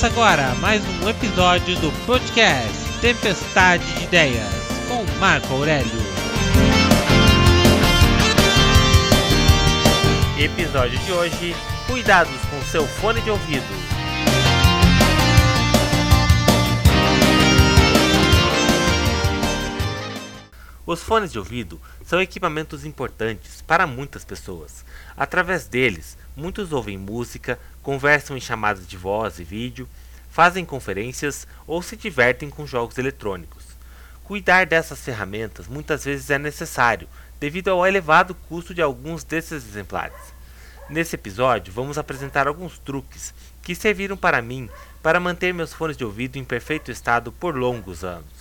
Começa agora mais um episódio do podcast Tempestade de Ideias com Marco Aurélio. Episódio de hoje: Cuidados com seu fone de ouvido. Os fones de ouvido são equipamentos importantes para muitas pessoas. Através deles, muitos ouvem música, conversam em chamadas de voz e vídeo, fazem conferências ou se divertem com jogos eletrônicos. Cuidar dessas ferramentas muitas vezes é necessário, devido ao elevado custo de alguns desses exemplares. Nesse episódio, vamos apresentar alguns truques que serviram para mim para manter meus fones de ouvido em perfeito estado por longos anos.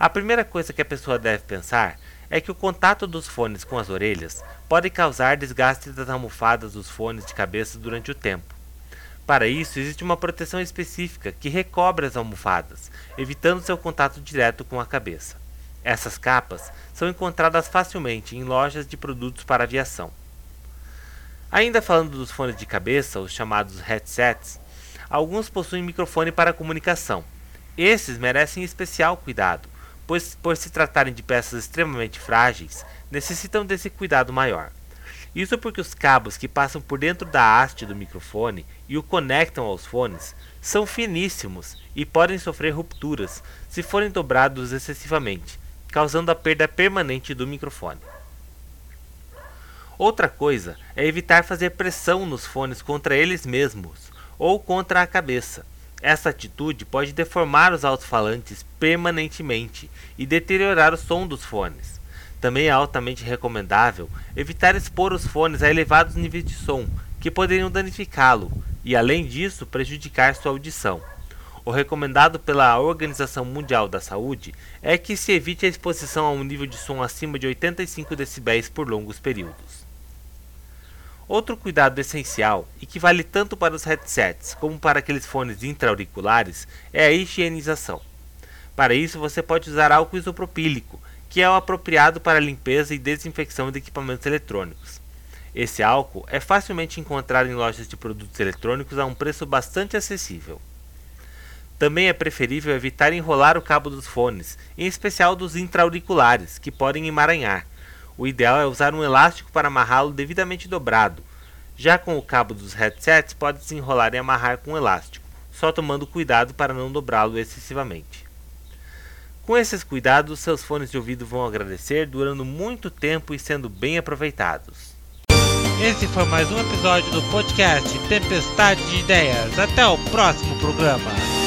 A primeira coisa que a pessoa deve pensar é que o contato dos fones com as orelhas pode causar desgaste das almofadas dos fones de cabeça durante o tempo. Para isso, existe uma proteção específica que recobre as almofadas, evitando seu contato direto com a cabeça. Essas capas são encontradas facilmente em lojas de produtos para aviação. Ainda falando dos fones de cabeça, os chamados headsets, alguns possuem microfone para comunicação. Esses merecem especial cuidado, pois por se tratarem de peças extremamente frágeis, necessitam desse cuidado maior. Isso porque os cabos que passam por dentro da haste do microfone e o conectam aos fones são finíssimos e podem sofrer rupturas se forem dobrados excessivamente, causando a perda permanente do microfone. Outra coisa é evitar fazer pressão nos fones contra eles mesmos ou contra a cabeça essa atitude pode deformar os alto-falantes permanentemente e deteriorar o som dos fones. Também é altamente recomendável evitar expor os fones a elevados níveis de som, que poderiam danificá-lo e, além disso, prejudicar sua audição. O recomendado pela Organização Mundial da Saúde é que se evite a exposição a um nível de som acima de 85 dB por longos períodos. Outro cuidado essencial, e que vale tanto para os headsets como para aqueles fones intra-auriculares, é a higienização. Para isso, você pode usar álcool isopropílico, que é o apropriado para a limpeza e desinfecção de equipamentos eletrônicos. Esse álcool é facilmente encontrado em lojas de produtos eletrônicos a um preço bastante acessível. Também é preferível evitar enrolar o cabo dos fones, em especial dos intra-auriculares, que podem emaranhar o ideal é usar um elástico para amarrá-lo devidamente dobrado. Já com o cabo dos headsets, pode se enrolar e amarrar com um elástico, só tomando cuidado para não dobrá-lo excessivamente. Com esses cuidados, seus fones de ouvido vão agradecer, durando muito tempo e sendo bem aproveitados. Esse foi mais um episódio do podcast Tempestade de Ideias. Até o próximo programa.